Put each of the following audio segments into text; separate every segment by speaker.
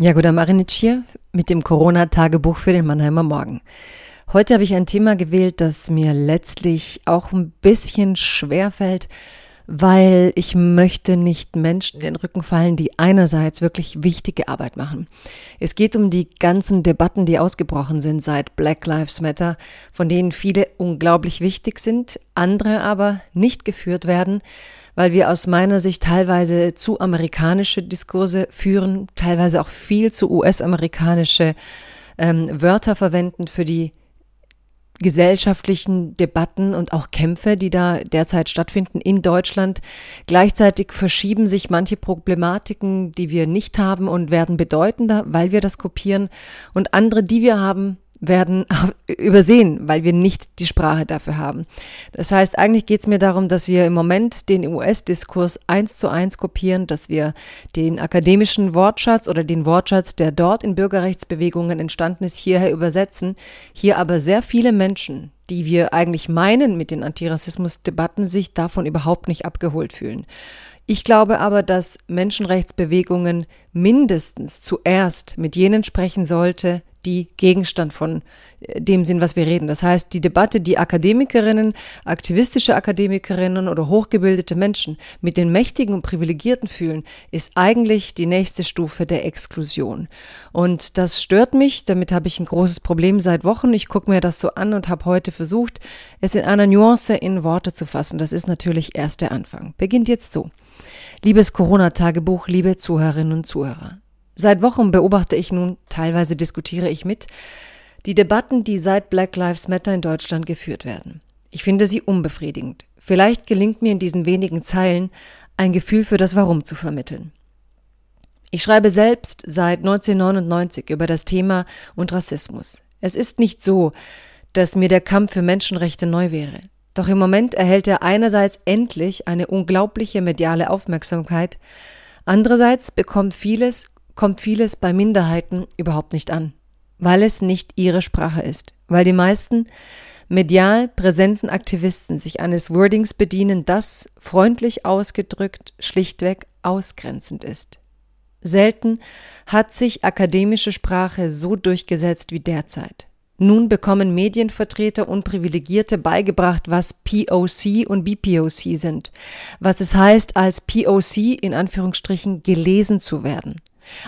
Speaker 1: Jagoda Marinic hier mit dem Corona-Tagebuch für den Mannheimer Morgen. Heute habe ich ein Thema gewählt, das mir letztlich auch ein bisschen schwer fällt, weil ich möchte nicht Menschen in den Rücken fallen, die einerseits wirklich wichtige Arbeit machen. Es geht um die ganzen Debatten, die ausgebrochen sind seit Black Lives Matter, von denen viele unglaublich wichtig sind, andere aber nicht geführt werden, weil wir aus meiner Sicht teilweise zu amerikanische Diskurse führen, teilweise auch viel zu US-amerikanische ähm, Wörter verwenden für die gesellschaftlichen Debatten und auch Kämpfe, die da derzeit stattfinden in Deutschland. Gleichzeitig verschieben sich manche Problematiken, die wir nicht haben und werden bedeutender, weil wir das kopieren. Und andere, die wir haben, werden übersehen, weil wir nicht die Sprache dafür haben. Das heißt, eigentlich geht es mir darum, dass wir im Moment den US-Diskurs eins zu eins kopieren, dass wir den akademischen Wortschatz oder den Wortschatz, der dort in Bürgerrechtsbewegungen entstanden ist, hierher übersetzen, hier aber sehr viele Menschen, die wir eigentlich meinen mit den Antirassismus-Debatten, sich davon überhaupt nicht abgeholt fühlen. Ich glaube aber, dass Menschenrechtsbewegungen mindestens zuerst mit jenen sprechen sollte, die Gegenstand von äh, dem sind, was wir reden. Das heißt, die Debatte, die Akademikerinnen, aktivistische Akademikerinnen oder hochgebildete Menschen mit den Mächtigen und Privilegierten fühlen, ist eigentlich die nächste Stufe der Exklusion. Und das stört mich, damit habe ich ein großes Problem seit Wochen. Ich gucke mir das so an und habe heute versucht, es in einer Nuance in Worte zu fassen. Das ist natürlich erst der Anfang. Beginnt jetzt so. Liebes Corona-Tagebuch, liebe Zuhörerinnen und Zuhörer. Seit Wochen beobachte ich nun, teilweise diskutiere ich mit, die Debatten, die seit Black Lives Matter in Deutschland geführt werden. Ich finde sie unbefriedigend. Vielleicht gelingt mir in diesen wenigen Zeilen ein Gefühl für das Warum zu vermitteln. Ich schreibe selbst seit 1999 über das Thema und Rassismus. Es ist nicht so, dass mir der Kampf für Menschenrechte neu wäre. Doch im Moment erhält er einerseits endlich eine unglaubliche mediale Aufmerksamkeit, andererseits bekommt vieles kommt vieles bei Minderheiten überhaupt nicht an, weil es nicht ihre Sprache ist, weil die meisten medial präsenten Aktivisten sich eines Wordings bedienen, das, freundlich ausgedrückt, schlichtweg ausgrenzend ist. Selten hat sich akademische Sprache so durchgesetzt wie derzeit. Nun bekommen Medienvertreter und Privilegierte beigebracht, was POC und BPOC sind, was es heißt, als POC in Anführungsstrichen gelesen zu werden.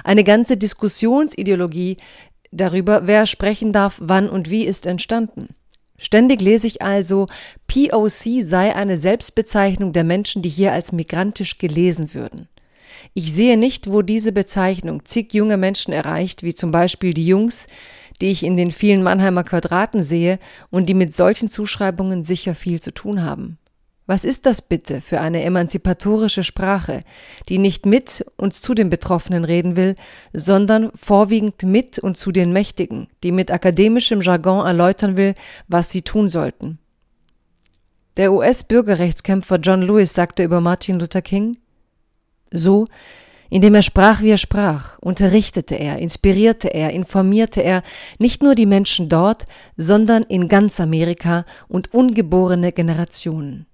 Speaker 1: Eine ganze Diskussionsideologie darüber, wer sprechen darf, wann und wie ist entstanden. Ständig lese ich also, POC sei eine Selbstbezeichnung der Menschen, die hier als migrantisch gelesen würden. Ich sehe nicht, wo diese Bezeichnung zig junge Menschen erreicht, wie zum Beispiel die Jungs, die ich in den vielen Mannheimer Quadraten sehe und die mit solchen Zuschreibungen sicher viel zu tun haben. Was ist das bitte für eine emanzipatorische Sprache, die nicht mit und zu den Betroffenen reden will, sondern vorwiegend mit und zu den Mächtigen, die mit akademischem Jargon erläutern will, was sie tun sollten? Der US-Bürgerrechtskämpfer John Lewis sagte über Martin Luther King, so, indem er sprach, wie er sprach, unterrichtete er, inspirierte er, informierte er nicht nur die Menschen dort, sondern in ganz Amerika und ungeborene Generationen.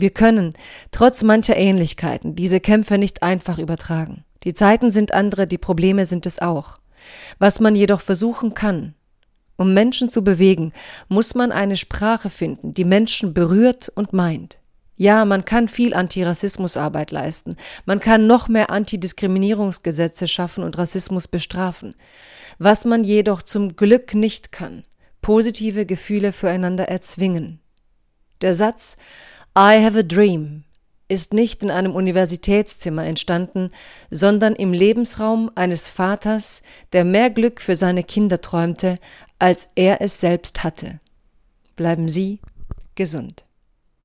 Speaker 1: Wir können, trotz mancher Ähnlichkeiten, diese Kämpfe nicht einfach übertragen. Die Zeiten sind andere, die Probleme sind es auch. Was man jedoch versuchen kann, um Menschen zu bewegen, muss man eine Sprache finden, die Menschen berührt und meint. Ja, man kann viel Antirassismusarbeit leisten. Man kann noch mehr Antidiskriminierungsgesetze schaffen und Rassismus bestrafen. Was man jedoch zum Glück nicht kann, positive Gefühle füreinander erzwingen. Der Satz I have a dream ist nicht in einem Universitätszimmer entstanden, sondern im Lebensraum eines Vaters, der mehr Glück für seine Kinder träumte, als er es selbst hatte. Bleiben Sie gesund.